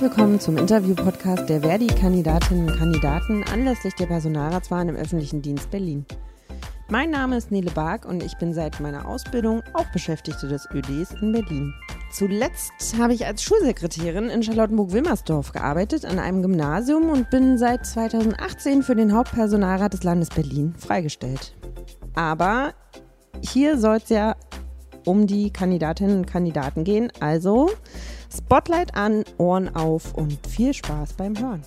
Herzlich willkommen zum Interview-Podcast der Verdi-Kandidatinnen und Kandidaten anlässlich der Personalratswahlen im öffentlichen Dienst Berlin. Mein Name ist Nele Bark und ich bin seit meiner Ausbildung auch Beschäftigte des ÖDs in Berlin. Zuletzt habe ich als Schulsekretärin in Charlottenburg-Wilmersdorf gearbeitet, an einem Gymnasium und bin seit 2018 für den Hauptpersonalrat des Landes Berlin freigestellt. Aber hier soll es ja um die Kandidatinnen und Kandidaten gehen, also Spotlight an, Ohren auf und viel Spaß beim Hören.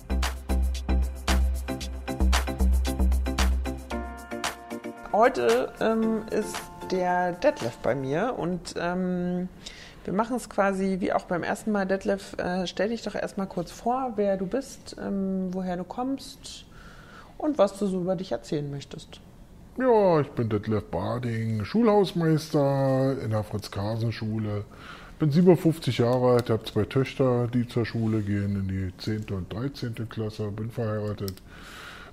Heute ähm, ist der Detlef bei mir und ähm, wir machen es quasi wie auch beim ersten Mal. Detlef, äh, stell dich doch erstmal kurz vor, wer du bist, ähm, woher du kommst und was du so über dich erzählen möchtest. Ja, ich bin Detlef Bading, Schulhausmeister in der Fritz-Karsen-Schule. Bin 57 Jahre alt, habe zwei Töchter, die zur Schule gehen in die 10. und 13. Klasse, bin verheiratet.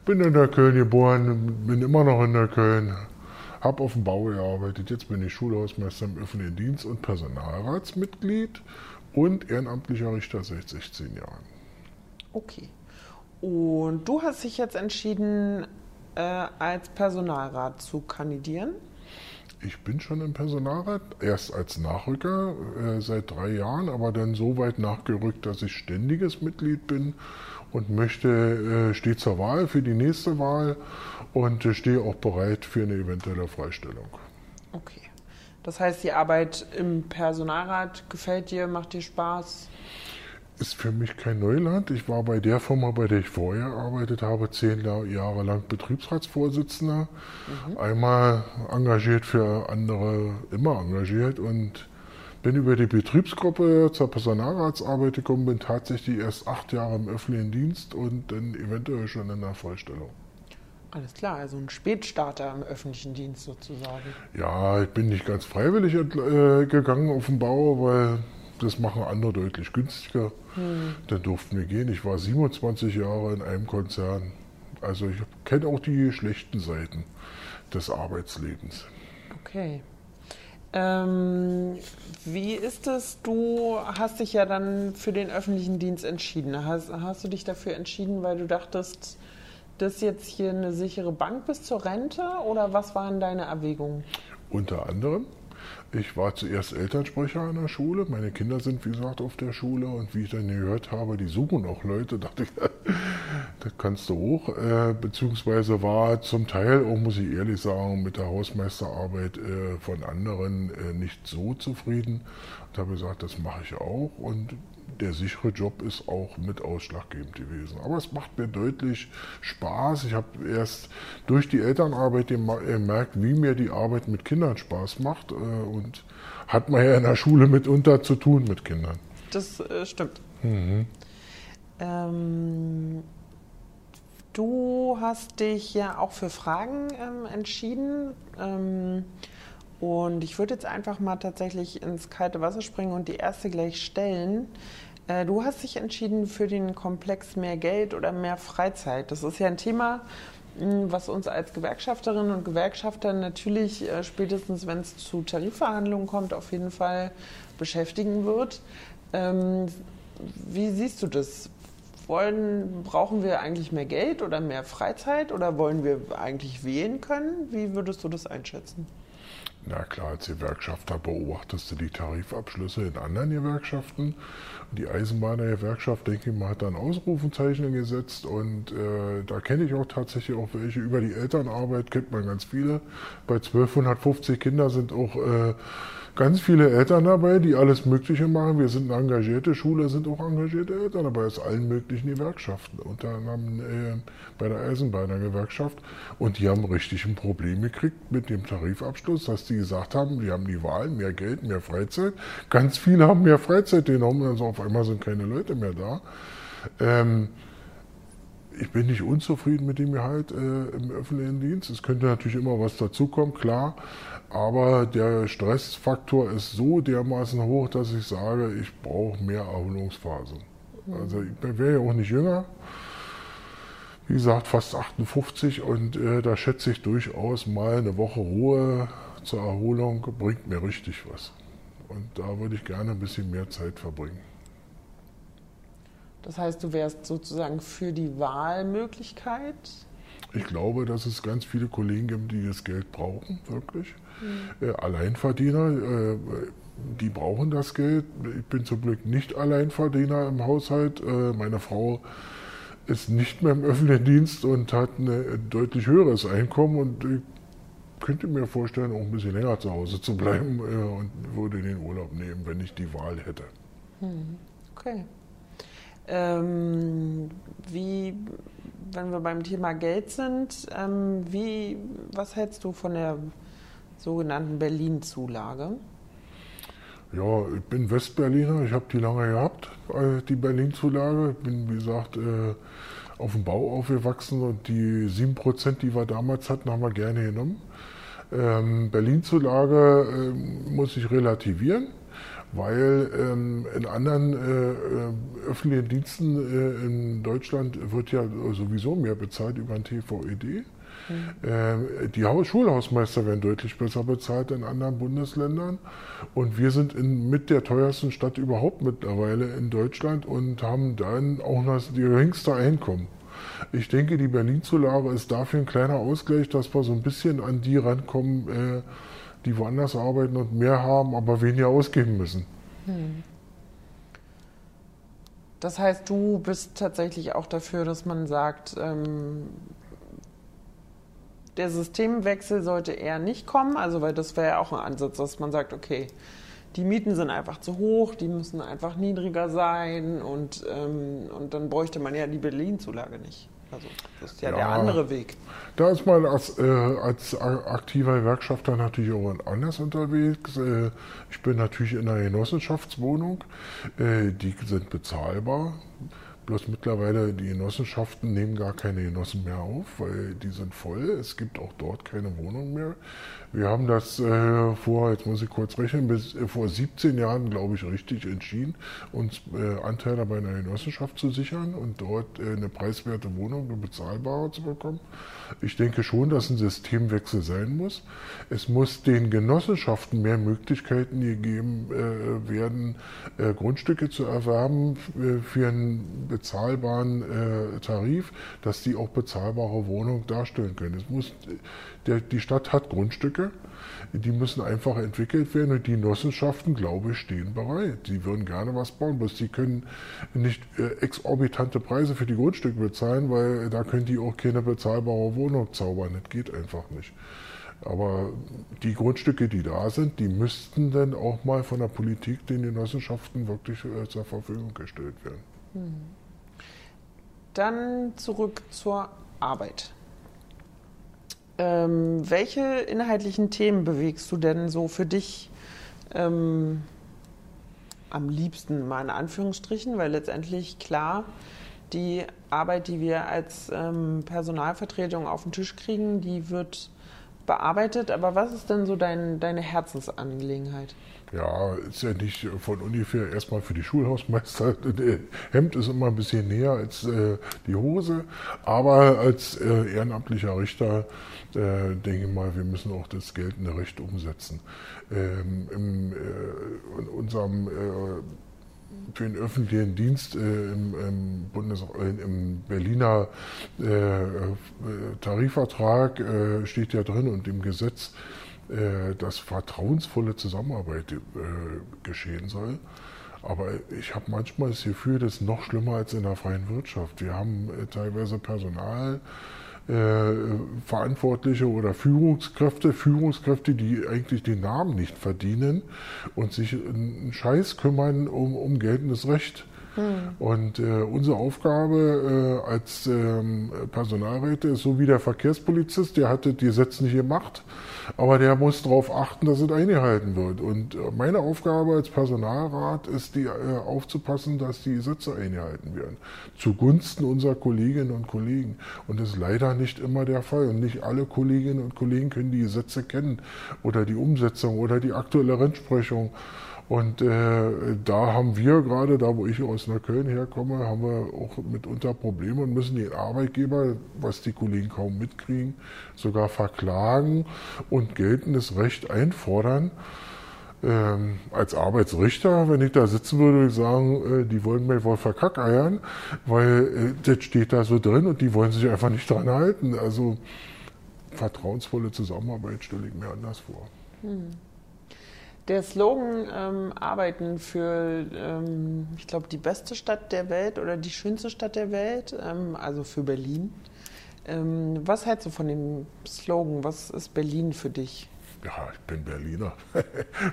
Bin in der Köln geboren, bin immer noch in der Köln, habe auf dem Bau gearbeitet. Jetzt bin ich Schulhausmeister im öffentlichen Dienst und Personalratsmitglied und ehrenamtlicher Richter seit 16 Jahren. Okay. Und du hast dich jetzt entschieden, äh, als Personalrat zu kandidieren? Ich bin schon im Personalrat, erst als Nachrücker äh, seit drei Jahren, aber dann so weit nachgerückt, dass ich ständiges Mitglied bin und möchte, äh, stehe zur Wahl für die nächste Wahl und äh, stehe auch bereit für eine eventuelle Freistellung. Okay. Das heißt, die Arbeit im Personalrat gefällt dir, macht dir Spaß? Ist für mich kein Neuland. Ich war bei der Firma, bei der ich vorher gearbeitet habe, zehn Jahre lang Betriebsratsvorsitzender. Mhm. Einmal engagiert für andere, immer engagiert und bin über die Betriebsgruppe zur Personalratsarbeit gekommen, bin tatsächlich erst acht Jahre im öffentlichen Dienst und dann eventuell schon in der Vollstellung. Alles klar, also ein Spätstarter im öffentlichen Dienst sozusagen. Ja, ich bin nicht ganz freiwillig äh, gegangen auf den Bau, weil das machen andere deutlich günstiger. Hm. Dann durften wir gehen. Ich war 27 Jahre in einem Konzern. Also ich kenne auch die schlechten Seiten des Arbeitslebens. Okay. Ähm, wie ist es? Du hast dich ja dann für den öffentlichen Dienst entschieden. Hast, hast du dich dafür entschieden, weil du dachtest, das ist jetzt hier eine sichere Bank bis zur Rente oder was waren deine Erwägungen? Unter anderem. Ich war zuerst Elternsprecher an der Schule. Meine Kinder sind, wie gesagt, auf der Schule. Und wie ich dann gehört habe, die suchen auch Leute, dachte ich, das kannst du hoch. Äh, beziehungsweise war zum Teil, auch muss ich ehrlich sagen, mit der Hausmeisterarbeit äh, von anderen äh, nicht so zufrieden. Und habe gesagt, das mache ich auch. Und der sichere Job ist auch mit ausschlaggebend gewesen. Aber es macht mir deutlich Spaß. Ich habe erst durch die Elternarbeit gemerkt, wie mir die Arbeit mit Kindern Spaß macht. Äh, und hat man ja in der Schule mitunter zu tun mit Kindern. Das äh, stimmt. Mhm. Ähm, du hast dich ja auch für Fragen ähm, entschieden. Ähm, und ich würde jetzt einfach mal tatsächlich ins kalte Wasser springen und die erste gleich stellen. Äh, du hast dich entschieden für den Komplex mehr Geld oder mehr Freizeit. Das ist ja ein Thema, hm, was uns als Gewerkschafterinnen und Gewerkschafter natürlich äh, spätestens, wenn es zu Tarifverhandlungen kommt, auf jeden Fall beschäftigen wird. Ähm, wie siehst du das? Wollen, brauchen wir eigentlich mehr Geld oder mehr Freizeit oder wollen wir eigentlich wählen können? Wie würdest du das einschätzen? Na klar, als Gewerkschafter beobachtest du die Tarifabschlüsse in anderen Gewerkschaften. Die Eisenbahnergewerkschaft, denke ich mal, hat da ein Ausrufenzeichen gesetzt und äh, da kenne ich auch tatsächlich auch welche. Über die Elternarbeit kennt man ganz viele. Bei 1250 Kinder sind auch äh, ganz viele Eltern dabei, die alles Mögliche machen. Wir sind eine engagierte Schule, sind auch engagierte Eltern dabei aus allen möglichen Gewerkschaften, unter anderem äh, bei der Eisenbahnergewerkschaft. Und die haben richtig ein Problem gekriegt mit dem Tarifabschluss, dass die gesagt haben, die haben die Wahl, mehr Geld, mehr Freizeit. Ganz viele haben mehr Freizeit genommen, also auf einmal sind keine Leute mehr da. Ähm, ich bin nicht unzufrieden mit dem Gehalt äh, im öffentlichen Dienst. Es könnte natürlich immer was dazukommen, klar. Aber der Stressfaktor ist so dermaßen hoch, dass ich sage, ich brauche mehr Erholungsphasen. Mhm. Also ich wäre ja auch nicht jünger. Wie gesagt, fast 58 und äh, da schätze ich durchaus mal eine Woche Ruhe zur Erholung bringt mir richtig was. Und da würde ich gerne ein bisschen mehr Zeit verbringen. Das heißt, du wärst sozusagen für die Wahlmöglichkeit? Ich glaube, dass es ganz viele Kollegen gibt, die das Geld brauchen, wirklich. Mhm. Äh, Alleinverdiener, äh, die brauchen das Geld. Ich bin zum Glück nicht Alleinverdiener im Haushalt. Äh, meine Frau ist nicht mehr im öffentlichen Dienst und hat ein deutlich höheres Einkommen und ich könnte mir vorstellen, auch ein bisschen länger zu Hause zu bleiben äh, und würde den Urlaub nehmen, wenn ich die Wahl hätte. Hm, okay. Ähm, wie, wenn wir beim Thema Geld sind, ähm, wie, was hältst du von der sogenannten Berlin-Zulage? Ja, ich bin Westberliner, ich habe die lange gehabt, äh, die Berlin-Zulage. Ich bin, wie gesagt, äh, auf dem Bau aufgewachsen und die 7%, die wir damals hatten, haben wir gerne genommen. Ähm, Berlin-Zulage äh, muss ich relativieren, weil ähm, in anderen äh, öffentlichen Diensten äh, in Deutschland wird ja sowieso mehr bezahlt über ein TVED. Mhm. Die Schulhausmeister werden deutlich besser bezahlt in anderen Bundesländern. Und wir sind in, mit der teuersten Stadt überhaupt mittlerweile in Deutschland und haben dann auch das geringste Einkommen. Ich denke, die Berlin-Zulage ist dafür ein kleiner Ausgleich, dass wir so ein bisschen an die rankommen, äh, die woanders arbeiten und mehr haben, aber weniger ausgeben müssen. Hm. Das heißt, du bist tatsächlich auch dafür, dass man sagt, ähm, der Systemwechsel sollte eher nicht kommen, also weil das wäre ja auch ein Ansatz, dass man sagt, okay, die Mieten sind einfach zu hoch, die müssen einfach niedriger sein und, ähm, und dann bräuchte man ja die Berlin-Zulage nicht. Also das ist ja, ja, der andere Weg. Da ist man als, äh, als aktiver Gewerkschafter natürlich auch anders unterwegs. Äh, ich bin natürlich in einer Genossenschaftswohnung. Äh, die sind bezahlbar. Bloß mittlerweile, die Genossenschaften nehmen gar keine Genossen mehr auf, weil die sind voll. Es gibt auch dort keine Wohnung mehr. Wir haben das äh, vor, jetzt muss ich kurz rechnen, bis äh, vor 17 Jahren, glaube ich, richtig entschieden, uns äh, Anteile bei einer Genossenschaft zu sichern und dort äh, eine preiswerte Wohnung, eine bezahlbare zu bekommen. Ich denke schon, dass ein Systemwechsel sein muss. Es muss den Genossenschaften mehr Möglichkeiten gegeben äh, werden, äh, Grundstücke zu erwerben für einen bezahlbaren Tarif, dass die auch bezahlbare Wohnungen darstellen können. Es muss der, die Stadt hat Grundstücke, die müssen einfach entwickelt werden und die Genossenschaften, glaube ich, stehen bereit. Sie würden gerne was bauen, bloß sie können nicht äh, exorbitante Preise für die Grundstücke bezahlen, weil da können die auch keine bezahlbare Wohnung zaubern. Das geht einfach nicht. Aber die Grundstücke, die da sind, die müssten dann auch mal von der Politik den Genossenschaften wirklich äh, zur Verfügung gestellt werden. Hm. Dann zurück zur Arbeit. Ähm, welche inhaltlichen Themen bewegst du denn so für dich ähm, am liebsten, mal in Anführungsstrichen? Weil letztendlich klar, die Arbeit, die wir als ähm, Personalvertretung auf den Tisch kriegen, die wird bearbeitet. Aber was ist denn so dein, deine Herzensangelegenheit? Ja, ist ja nicht von ungefähr erstmal für die Schulhausmeister. Hemd ist immer ein bisschen näher als äh, die Hose. Aber als äh, ehrenamtlicher Richter äh, denke ich mal, wir müssen auch das geltende Recht umsetzen. Ähm, im, äh, in unserem äh, für den öffentlichen Dienst äh, im, im, Bundes, im Berliner äh, Tarifvertrag äh, steht ja drin und im Gesetz, äh, dass vertrauensvolle Zusammenarbeit äh, geschehen soll. Aber ich habe manchmal das Gefühl, das ist noch schlimmer als in der freien Wirtschaft. Wir haben teilweise Personal, äh, Verantwortliche oder Führungskräfte, Führungskräfte, die eigentlich den Namen nicht verdienen und sich einen Scheiß kümmern um, um geltendes Recht. Hm. Und äh, unsere Aufgabe äh, als ähm, Personalräte ist so wie der Verkehrspolizist, der hat das Gesetz nicht gemacht, aber der muss darauf achten, dass es eingehalten wird. Und äh, meine Aufgabe als Personalrat ist, die, äh, aufzupassen, dass die Gesetze eingehalten werden. Zugunsten unserer Kolleginnen und Kollegen. Und das ist leider nicht immer der Fall. Und nicht alle Kolleginnen und Kollegen können die Gesetze kennen oder die Umsetzung oder die aktuelle Rechtsprechung. Und äh, da haben wir gerade, da wo ich aus Neukölln herkomme, haben wir auch mitunter Probleme und müssen den Arbeitgeber, was die Kollegen kaum mitkriegen, sogar verklagen und geltendes Recht einfordern. ähm, als Arbeitsrichter, wenn ich da sitzen würde, würde ich sagen, äh, die wollen mir wohl verkackeiern, weil äh, das steht da so drin und die wollen sich einfach nicht dran halten. Also vertrauensvolle Zusammenarbeit stelle ich mir anders vor. Hm. Der Slogan ähm, Arbeiten für, ähm, ich glaube, die beste Stadt der Welt oder die schönste Stadt der Welt, ähm, also für Berlin. Ähm, was hältst du von dem Slogan? Was ist Berlin für dich? Ja, ich bin Berliner.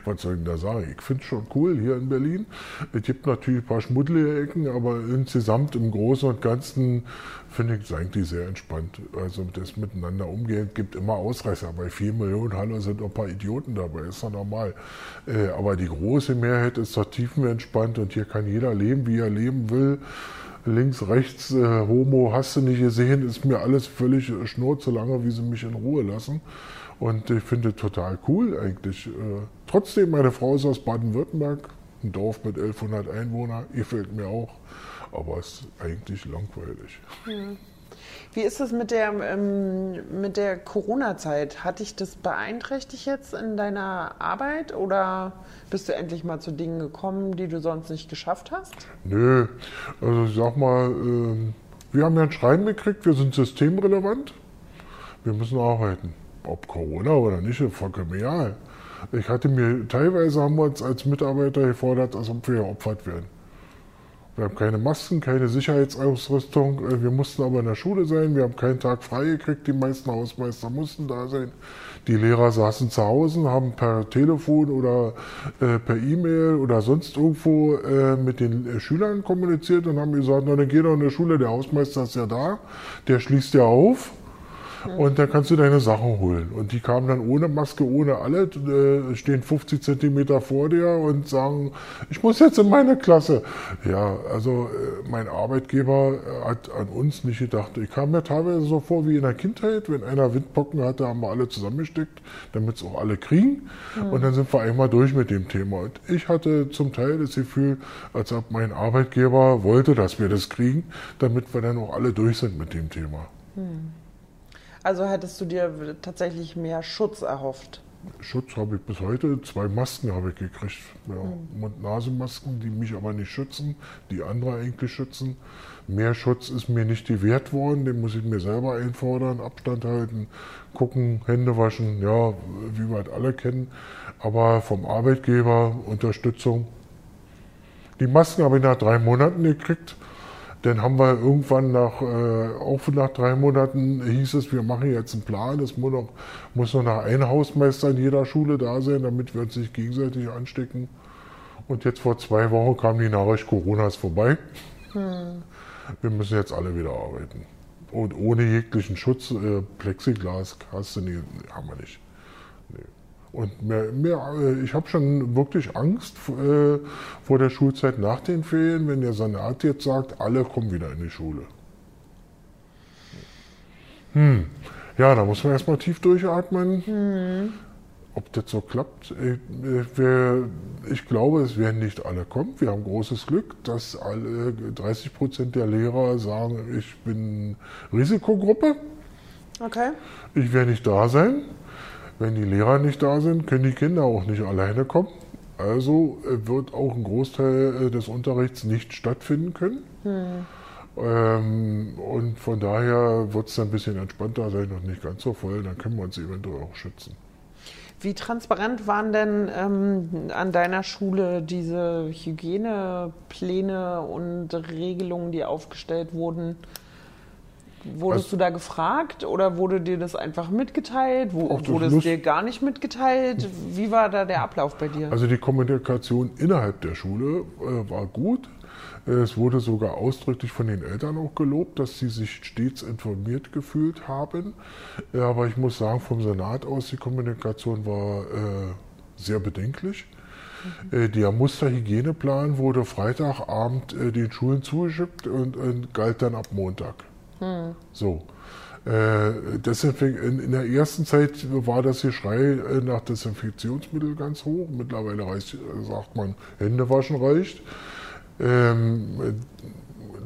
Was soll ich denn da sagen? Ich finde es schon cool hier in Berlin. Es gibt natürlich ein paar schmuddelige Ecken, aber insgesamt im Großen und Ganzen finde ich es eigentlich sehr entspannt. Also das Miteinander umgehen gibt immer Ausreißer. Bei vier Millionen Halle sind auch ein paar Idioten dabei, ist ja normal. Äh, aber die große Mehrheit ist doch tiefenentspannt und hier kann jeder leben, wie er leben will links, rechts, äh, Homo, hast du nicht gesehen, ist mir alles völlig schnurz, solange wie sie mich in Ruhe lassen. Und ich finde total cool eigentlich. Äh, trotzdem, meine Frau ist aus Baden-Württemberg, ein Dorf mit 1100 Einwohnern, gefällt mir auch, aber es ist eigentlich langweilig. Wie ist es mit der, ähm, mit der Corona-Zeit? Hat dich das beeinträchtigt jetzt in deiner Arbeit oder bist du endlich mal zu Dingen gekommen, die du sonst nicht geschafft hast? Nö, also ich sag mal, äh, wir haben ja ein Schreiben gekriegt, wir sind systemrelevant, wir müssen arbeiten ob Corona oder nicht, vollkommen egal. Ich hatte mir, teilweise haben wir uns als Mitarbeiter gefordert, als ob wir geopfert werden. Wir haben keine Masken, keine Sicherheitsausrüstung. Äh, wir mussten aber in der Schule sein. Wir haben keinen Tag frei gekriegt. Die meisten Hausmeister mussten da sein. Die Lehrer saßen zu Hause, haben per Telefon oder äh, per E-Mail oder sonst irgendwo äh, mit den äh, Schülern kommuniziert und haben gesagt, na dann geh doch in die Schule, der Hausmeister ist ja da, der schließt ja auf. Und dann kannst du deine Sachen holen. Und die kamen dann ohne Maske, ohne alle, äh, stehen 50 Zentimeter vor dir und sagen, ich muss jetzt in meine Klasse. Ja, also äh, mein Arbeitgeber hat an uns nicht gedacht. Ich kam mir teilweise so vor wie in der Kindheit, wenn einer Windpocken hatte, haben wir alle zusammengesteckt, damit es auch alle kriegen. Mhm. Und dann sind wir einmal durch mit dem Thema. Und ich hatte zum Teil das Gefühl, als ob mein Arbeitgeber wollte, dass wir das kriegen, damit wir dann auch alle durch sind mit dem Thema. Mhm. Also hättest du dir tatsächlich mehr Schutz erhofft? Schutz habe ich bis heute. Zwei Masken habe ich gekriegt. Ja, mhm. Mund-Nasen-Masken, die mich aber nicht schützen, die andere eigentlich schützen. Mehr Schutz ist mir nicht gewährt worden, den muss ich mir selber einfordern, Abstand halten, gucken, Hände waschen, ja, wie wir halt alle kennen. Aber vom Arbeitgeber Unterstützung. Die Masken habe ich nach drei Monaten gekriegt. Dann haben wir irgendwann nach, äh, auch nach drei Monaten hieß es, wir machen jetzt einen Plan. Es muss noch, muss noch ein Hausmeister in jeder Schule da sein, damit wir uns nicht gegenseitig anstecken. Und jetzt vor zwei Wochen kam die Nachricht, Corona ist vorbei. Hm. Wir müssen jetzt alle wieder arbeiten. Und ohne jeglichen Schutz, äh, Plexiglas hast du nie, haben wir nicht. Und mehr, mehr, äh, ich habe schon wirklich Angst äh, vor der Schulzeit nach den Ferien, wenn der Senat jetzt sagt, alle kommen wieder in die Schule. Hm. Ja, da muss man erstmal tief durchatmen. Hm. Ob das so klappt, ich, äh, wir, ich glaube, es werden nicht alle kommen. Wir haben großes Glück, dass alle 30 Prozent der Lehrer sagen, ich bin Risikogruppe. Okay. Ich werde nicht da sein. Wenn die Lehrer nicht da sind, können die Kinder auch nicht alleine kommen. Also äh, wird auch ein Großteil äh, des Unterrichts nicht stattfinden können. Hm. Ähm, und von daher wird es dann ein bisschen entspannter sein und nicht ganz so voll. Dann können wir uns eventuell auch schützen. Wie transparent waren denn ähm, an deiner Schule diese Hygienepläne und Regelungen, die aufgestellt wurden? Wurdest Was? du da gefragt oder wurde dir das einfach mitgeteilt? Wo, Ach, wurde es dir gar nicht mitgeteilt? Wie war da der Ablauf bei dir? Also die Kommunikation innerhalb der Schule äh, war gut. Es wurde sogar ausdrücklich von den Eltern auch gelobt, dass sie sich stets informiert gefühlt haben. Aber ich muss sagen, vom Senat aus, die Kommunikation war äh, sehr bedenklich. Mhm. Äh, der Musterhygieneplan wurde Freitagabend äh, den Schulen zugeschickt und, und galt dann ab Montag. Hm. So. Äh, in, in, der ersten Zeit war das Geschrei äh, nach Desinfektionsmittel ganz hoch. Mittlerweile reicht, sagt man, Händewaschen reicht. Ähm,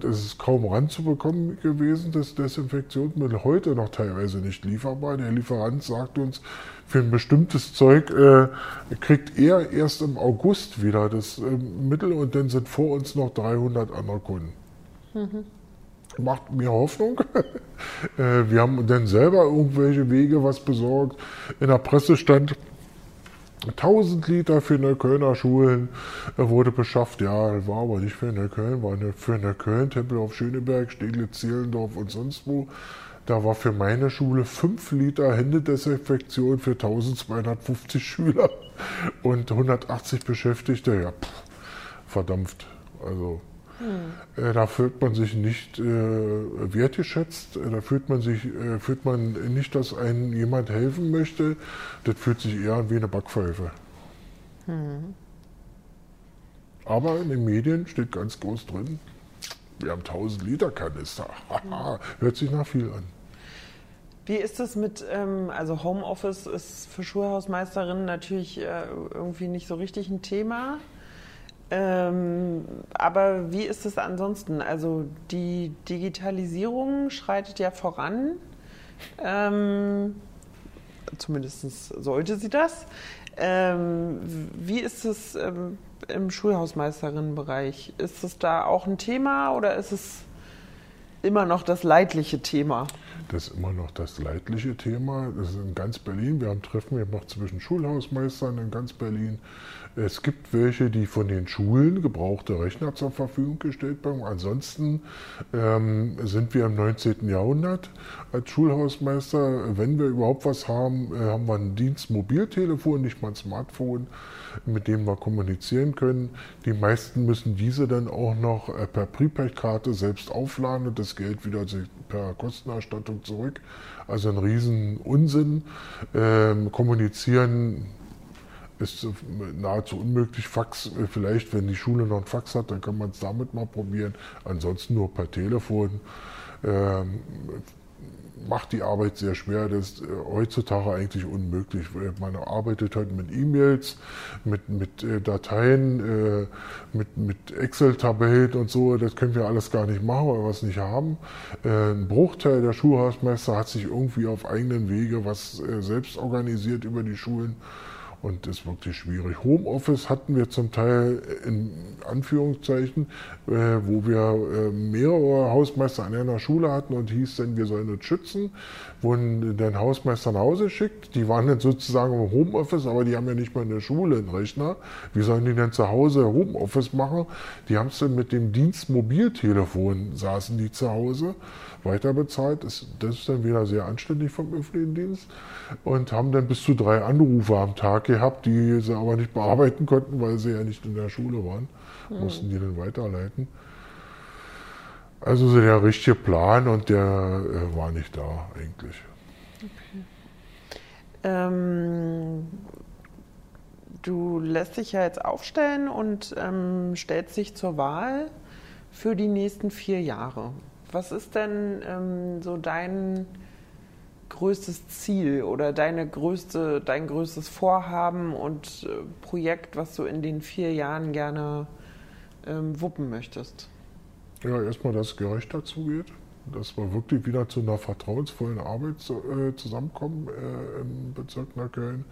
das ist kaum ranzubekommen gewesen, das Desinfektionsmittel. Heute noch teilweise nicht lieferbar. Der Lieferant sagt uns, für ein bestimmtes Zeug äh, kriegt er erst im August wieder das äh, Mittel und dann sind vor uns noch 300 andere Kunden. Mhm. Macht mir Hoffnung. äh, wir haben dann selber irgendwelche Wege was besorgt. In der Presse stand, 1000 Liter für Neuköllner Schulen wurde beschafft. Ja, war aber nicht für Neukölln, war für Neukölln, Tempel auf Schöneberg, Steglitz, Zehlendorf und sonst wo. Da war für meine Schule 5 Liter Händedesinfektion für 1250 Schüler und 180 Beschäftigte. Ja, pff, verdampft. Also hm. äh, da fühlt man sich nicht äh, wertgeschätzt, da fühlt man sich, äh, fühlt man nicht, dass einem jemand helfen möchte. Das fühlt sich eher an wie eine Backpfeife. Hm. Aber in den Medien steht ganz groß drin, wir haben 1000 Liter Kanister. Hört sich nach viel an. Wie ist es mit, ähm, also Homeoffice ist für Schulhausmeisterinnen natürlich äh, irgendwie nicht so richtig ein Thema. Ähm, aber wie ist es ansonsten? Also die Digitalisierung schreitet ja voran. Ähm, zumindest sollte sie das. Ähm, wie ist es ähm, im Schulhausmeisterinnenbereich? Ist es da auch ein Thema oder ist es immer noch das leidliche Thema? Das ist immer noch das leidliche Thema. Das ist in ganz Berlin. Wir haben Treffen gemacht zwischen Schulhausmeistern in ganz Berlin. Es gibt welche, die von den Schulen gebrauchte Rechner zur Verfügung gestellt bekommen. Ansonsten ähm, sind wir im 19. Jahrhundert als Schulhausmeister. Wenn wir überhaupt was haben, äh, haben wir ein Dienstmobiltelefon, nicht mal ein Smartphone, mit dem wir kommunizieren können. Die meisten müssen diese dann auch noch äh, per Prepaid-Karte selbst aufladen und das Geld wieder per Kostenerstattung zurück. Also ein riesen Unsinn. Ähm, kommunizieren ist nahezu unmöglich. Fax, äh, vielleicht, wenn die Schule noch ein Fax hat, dann kann man es damit mal probieren. Ansonsten nur per Telefon. Ähm, macht die Arbeit sehr schwer. Das ist äh, heutzutage eigentlich unmöglich. Man arbeitet halt mit E-Mails, mit, mit äh, Dateien, äh, mit, mit Excel-Tabellen und so. Das können wir alles gar nicht machen, weil wir es nicht haben. Äh, ein Bruchteil der Schulhausmeister hat sich irgendwie auf eigenen Wege was äh, selbst organisiert über die Schulen und ist wirklich schwierig. Homeoffice hatten wir zum Teil in Anführungszeichen, äh, wo wir äh, mehrere Hausmeister an einer Schule hatten und hieß dann, wir sollen uns schützen, wurden dann Hausmeister nach Hause geschickt. Die waren dann sozusagen im Homeoffice, aber die haben ja nicht mal in der Schule einen Rechner. Wie sollen die denn zu Hause Homeoffice machen? Die haben es dann mit dem Dienstmobiltelefon, saßen die zu Hause weiter bezahlt. Das, das ist dann wieder sehr anständig vom öffentlichen Dienst. Und haben dann bis zu drei Anrufe am Tag gehabt, die sie aber nicht bearbeiten konnten, weil sie ja nicht in der Schule waren. Mhm. Mussten die dann weiterleiten. Also so der richtige Plan und der äh, war nicht da eigentlich. Okay. Ähm, du lässt dich ja jetzt aufstellen und ähm, stellst dich zur Wahl für die nächsten vier Jahre. Was ist denn ähm, so dein größtes Ziel oder deine größte, dein größtes Vorhaben und äh, Projekt, was du in den vier Jahren gerne ähm, wuppen möchtest? Ja, erstmal, dass gerecht dazu geht, dass wir wirklich wieder zu einer vertrauensvollen Arbeit äh, zusammenkommen äh, im Bezirk Neukölln.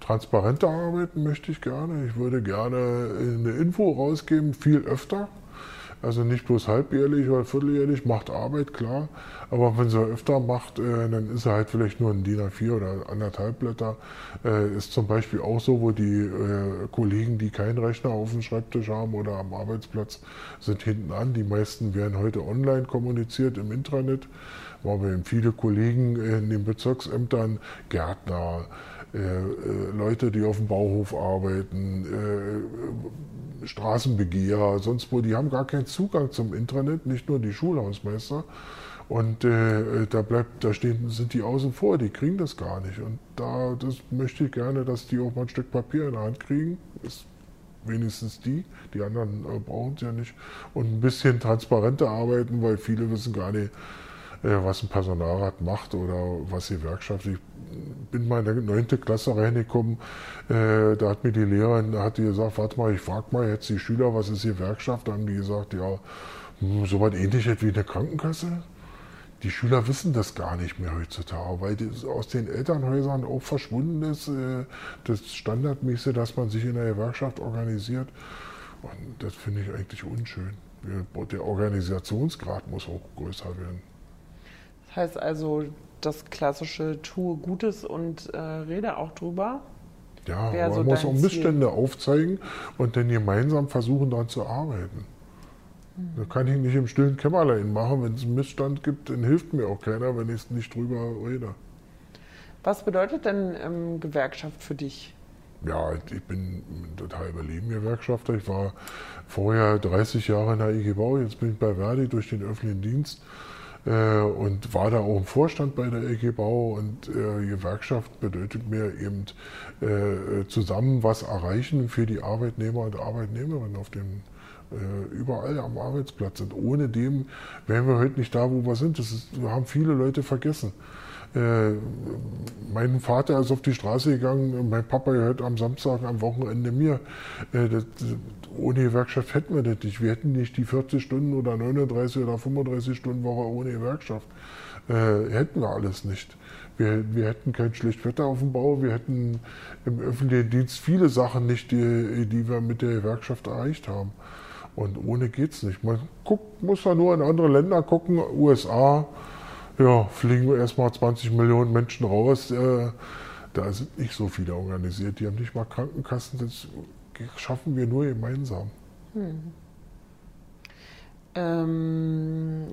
Transparenter arbeiten möchte ich gerne. Ich würde gerne eine Info rausgeben, viel öfter. Also nicht bloß halbjährlich oder vierteljährlich, macht Arbeit, klar. Aber wenn sie öfter macht, äh, dann ist er halt vielleicht nur ein DIN A4 oder anderthalb Blätter. Äh, ist zum Beispiel auch so, wo die äh, Kollegen, die keinen Rechner auf dem Schreibtisch haben oder am Arbeitsplatz, sind hinten an. Die meisten werden heute online kommuniziert im Intranet, weil wir viele Kollegen in den Bezirksämtern, Gärtner, äh, äh, Leute, die auf dem Bauhof arbeiten, äh, Straßenbegehrer, sonst wo, die haben gar keinen Zugang zum Internet, nicht nur die Schulhausmeister. Und äh, da bleibt, da stehen, sind die außen vor, die kriegen das gar nicht. Und da das möchte ich gerne, dass die auch mal ein Stück Papier in der Hand kriegen. Ist wenigstens die, die anderen äh, brauchen es ja nicht. Und ein bisschen transparenter arbeiten, weil viele wissen gar nicht, äh, was ein Personalrat macht oder was die Gewerkschaft. Ich bin mal in der neunte Klasse reingekommen, äh, da hat mir die Lehrerin, hat die gesagt, warte mal, ich frage mal jetzt die Schüler, was ist die Gewerkschaft? Da haben die gesagt, ja, hm, so was ähnliches wie eine Krankenkasse. Die Schüler wissen das gar nicht mehr heutzutage, weil das aus den Elternhäusern auch verschwunden ist, äh, das Standardmäßige, dass man sich in einer Gewerkschaft organisiert. Und das finde ich eigentlich unschön. Der Organisationsgrad muss auch größer werden. Das heißt also, das klassische Tue Gutes und äh, rede auch drüber. Ja, man so muss auch Missstände Ziel? aufzeigen und dann gemeinsam versuchen, daran zu arbeiten. Mhm. Das kann ich nicht im stillen Kämmerlein machen. Wenn es einen Missstand gibt, dann hilft mir auch keiner, wenn ich nicht drüber rede. Was bedeutet denn ähm, Gewerkschaft für dich? Ja, ich bin total überleben Gewerkschafter. Ich war vorher 30 Jahre in der IG Bau, jetzt bin ich bei Verdi durch den öffentlichen Dienst und war da auch im Vorstand bei der EG Bau und äh, Gewerkschaft bedeutet mir eben äh, zusammen was erreichen für die Arbeitnehmer und Arbeitnehmerinnen auf dem äh, überall am Arbeitsplatz sind. Ohne dem wären wir heute nicht da, wo wir sind. Das ist, haben viele Leute vergessen. Äh, mein Vater ist auf die Straße gegangen, mein Papa gehört am Samstag am Wochenende mir. Äh, das, ohne Gewerkschaft hätten wir das nicht. Wir hätten nicht die 40 Stunden oder 39 oder 35 Stunden Woche ohne Gewerkschaft. Äh, hätten wir alles nicht. Wir, wir hätten kein Schlechtwetter auf dem Bau, wir hätten im öffentlichen Dienst viele Sachen nicht, die, die wir mit der Gewerkschaft erreicht haben. Und ohne geht es nicht. Man guckt, muss da nur in andere Länder gucken, USA, ja, fliegen wir erstmal 20 Millionen Menschen raus. Äh, da sind nicht so viele organisiert. Die haben nicht mal Krankenkassen. Das schaffen wir nur gemeinsam. Hm. Ähm,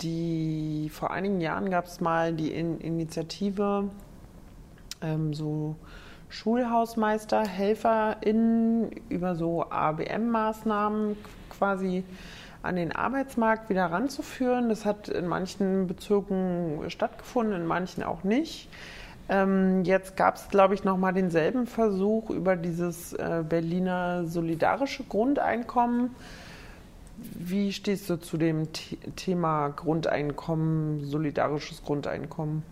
die, vor einigen Jahren gab es mal die In Initiative, ähm, so Schulhausmeister, HelferInnen über so ABM-Maßnahmen quasi an den Arbeitsmarkt wieder ranzuführen. Das hat in manchen Bezirken stattgefunden, in manchen auch nicht. Ähm, jetzt gab es, glaube ich, nochmal denselben Versuch über dieses äh, Berliner solidarische Grundeinkommen. Wie stehst du zu dem Thema Grundeinkommen, solidarisches Grundeinkommen?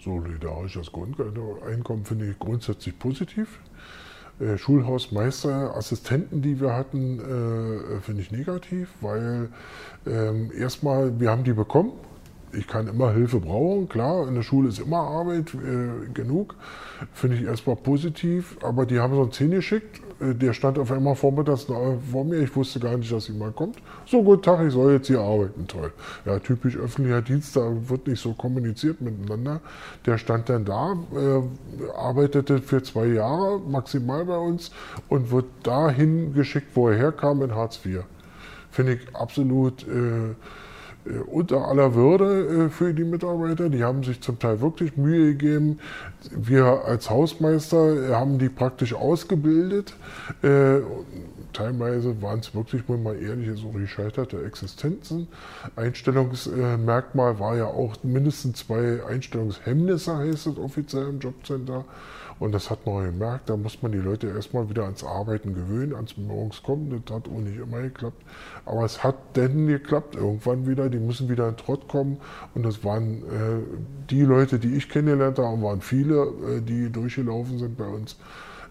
Solidarisches Grundeinkommen finde ich grundsätzlich positiv. Äh, Schulhausmeister, Assistenten, die wir hatten, äh, finde ich negativ, weil ähm, erstmal, wir haben die bekommen. Ich kann immer Hilfe brauchen, klar, in der Schule ist immer Arbeit äh, genug, finde ich erstmal positiv, aber die haben so einen Zehn geschickt, äh, der stand auf einmal vormittags vor mir, ich wusste gar nicht, dass jemand kommt. So, guten Tag, ich soll jetzt hier arbeiten, toll. Ja, typisch öffentlicher Dienst, da wird nicht so kommuniziert miteinander. Der stand dann da, äh, arbeitete für zwei Jahre maximal bei uns und wird dahin geschickt, wo er herkam, in Hartz IV. Finde ich absolut... Äh, äh, unter aller Würde äh, für die Mitarbeiter. Die haben sich zum Teil wirklich Mühe gegeben. Wir als Hausmeister haben die praktisch ausgebildet. Äh, teilweise waren es wirklich, wenn man ehrlich ist, so gescheiterte Existenzen. Einstellungsmerkmal war ja auch mindestens zwei Einstellungshemmnisse, heißt es offiziell im Jobcenter. Und das hat man gemerkt, da muss man die Leute erstmal wieder ans Arbeiten gewöhnen, ans morgens kommen. Das hat auch nicht immer geklappt. Aber es hat denn geklappt irgendwann wieder. Die müssen wieder in Trott kommen. Und das waren äh, die Leute, die ich kennengelernt habe, waren viele, äh, die durchgelaufen sind bei uns.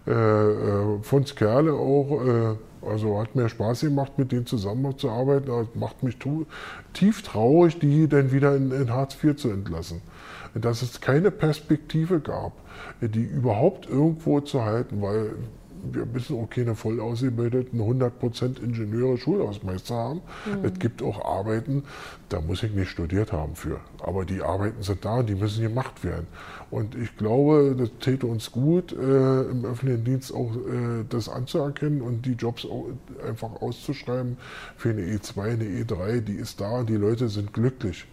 Äh, äh von Kerle auch. Äh, also hat mir Spaß gemacht, mit denen zusammenzuarbeiten. Das macht mich tief traurig, die dann wieder in, in Hartz IV zu entlassen. Dass es keine Perspektive gab die überhaupt irgendwo zu halten, weil wir müssen auch keine voll ausgebildeten 100% Ingenieure, Schulausmeister haben. Mhm. Es gibt auch Arbeiten, da muss ich nicht studiert haben für. Aber die Arbeiten sind da und die müssen gemacht werden. Und ich glaube, das täte uns gut, äh, im öffentlichen Dienst auch äh, das anzuerkennen und die Jobs einfach auszuschreiben für eine E2, eine E3, die ist da, die Leute sind glücklich.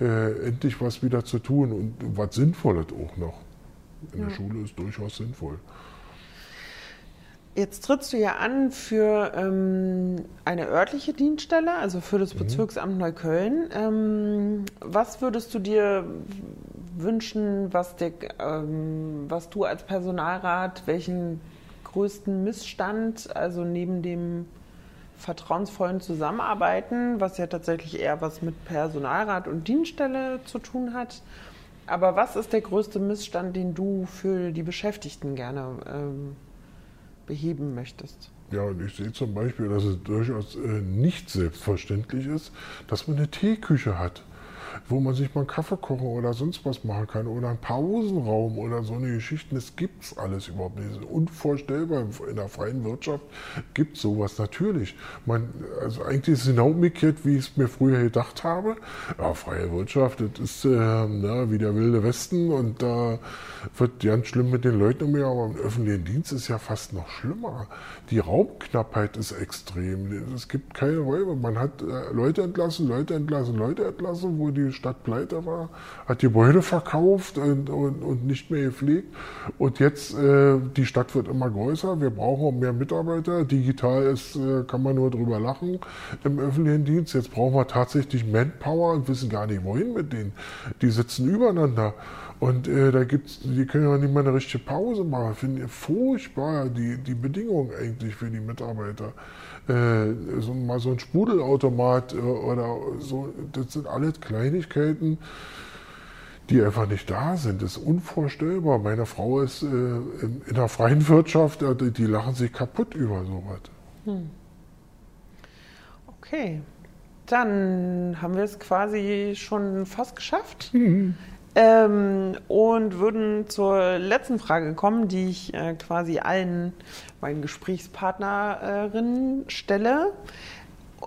Äh, endlich was wieder zu tun und was Sinnvolles auch noch in ja. der Schule ist durchaus sinnvoll. Jetzt trittst du ja an für ähm, eine örtliche Dienststelle, also für das mhm. Bezirksamt Neukölln. Ähm, was würdest du dir wünschen, was, der, ähm, was du als Personalrat, welchen größten Missstand, also neben dem vertrauensvollen Zusammenarbeiten, was ja tatsächlich eher was mit Personalrat und Dienststelle zu tun hat, aber was ist der größte Missstand, den du für die Beschäftigten gerne ähm, beheben möchtest? Ja, und ich sehe zum Beispiel, dass es durchaus äh, nicht selbstverständlich ist, dass man eine Teeküche hat wo man sich mal einen Kaffee kochen oder sonst was machen kann oder einen Pausenraum oder so eine Geschichten. Das gibt es alles überhaupt nicht. Unvorstellbar. In der freien Wirtschaft gibt es sowas natürlich. Man, also eigentlich ist es genau umgekehrt, wie ich es mir früher gedacht habe. Ja, freie Wirtschaft, das ist äh, na, wie der wilde Westen und da äh, wird ganz schlimm mit den Leuten umgehen, aber im öffentlichen Dienst ist ja fast noch schlimmer. Die Raumknappheit ist extrem. Es gibt keine Räume. Man hat äh, Leute entlassen, Leute entlassen, Leute entlassen, wo die die Stadt pleite war, hat Gebäude verkauft und, und, und nicht mehr gepflegt. Und jetzt, äh, die Stadt wird immer größer, wir brauchen mehr Mitarbeiter. Digital ist, äh, kann man nur drüber lachen im öffentlichen Dienst. Jetzt brauchen wir tatsächlich Manpower und wissen gar nicht, wohin mit denen. Die sitzen übereinander. Und äh, da gibt's, die können ja nicht mal eine richtige Pause machen. Finde furchtbar, die, die Bedingungen eigentlich für die Mitarbeiter. Äh, so, mal so ein Sprudelautomat äh, oder so, das sind alles Kleinigkeiten, die einfach nicht da sind. Das ist unvorstellbar. Meine Frau ist äh, in, in, der freien Wirtschaft, äh, die, die lachen sich kaputt über sowas. Hm. Okay. Dann haben wir es quasi schon fast geschafft. Mhm. Ähm, und würden zur letzten Frage kommen, die ich äh, quasi allen meinen Gesprächspartnerinnen stelle.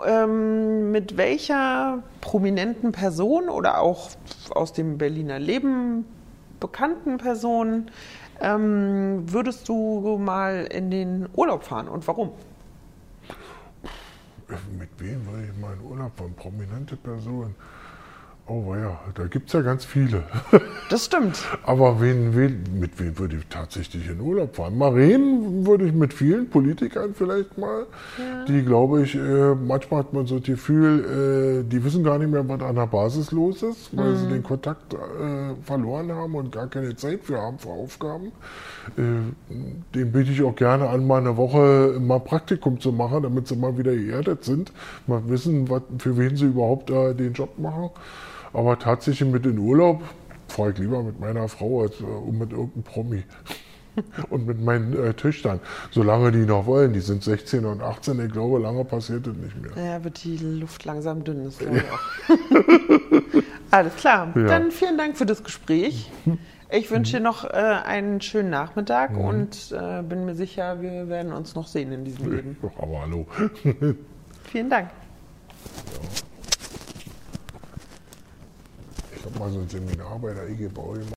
Ähm, mit welcher prominenten Person oder auch aus dem Berliner Leben bekannten Person ähm, würdest du mal in den Urlaub fahren und warum? Mit wem würde ich mal in Urlaub fahren? Prominente Person. Oh ja, da gibt es ja ganz viele. Das stimmt. Aber wen, wen, mit wem würde ich tatsächlich in Urlaub fahren? Mal reden würde ich mit vielen Politikern vielleicht mal. Ja. Die, glaube ich, äh, manchmal hat man so das Gefühl, äh, die wissen gar nicht mehr, was an der Basis los ist, weil mhm. sie den Kontakt äh, verloren haben und gar keine Zeit für haben für Aufgaben. Den biete ich auch gerne an, mal eine Woche mal Praktikum zu machen, damit sie mal wieder geerdet sind, mal wissen, für wen sie überhaupt den Job machen. Aber tatsächlich mit in Urlaub fahre ich lieber mit meiner Frau als äh, mit irgendeinem Promi. und mit meinen äh, Töchtern, solange die noch wollen. Die sind 16 und 18, ich glaube, lange passiert das nicht mehr. Ja, wird die Luft langsam dünn, glaube ich auch. Alles klar, ja. dann vielen Dank für das Gespräch. Ich wünsche dir noch äh, einen schönen Nachmittag mhm. und äh, bin mir sicher, wir werden uns noch sehen in diesem Leben. Aber hallo. vielen Dank. Ja. Ich habe mal so ein Seminar bei der IG Bau gemacht.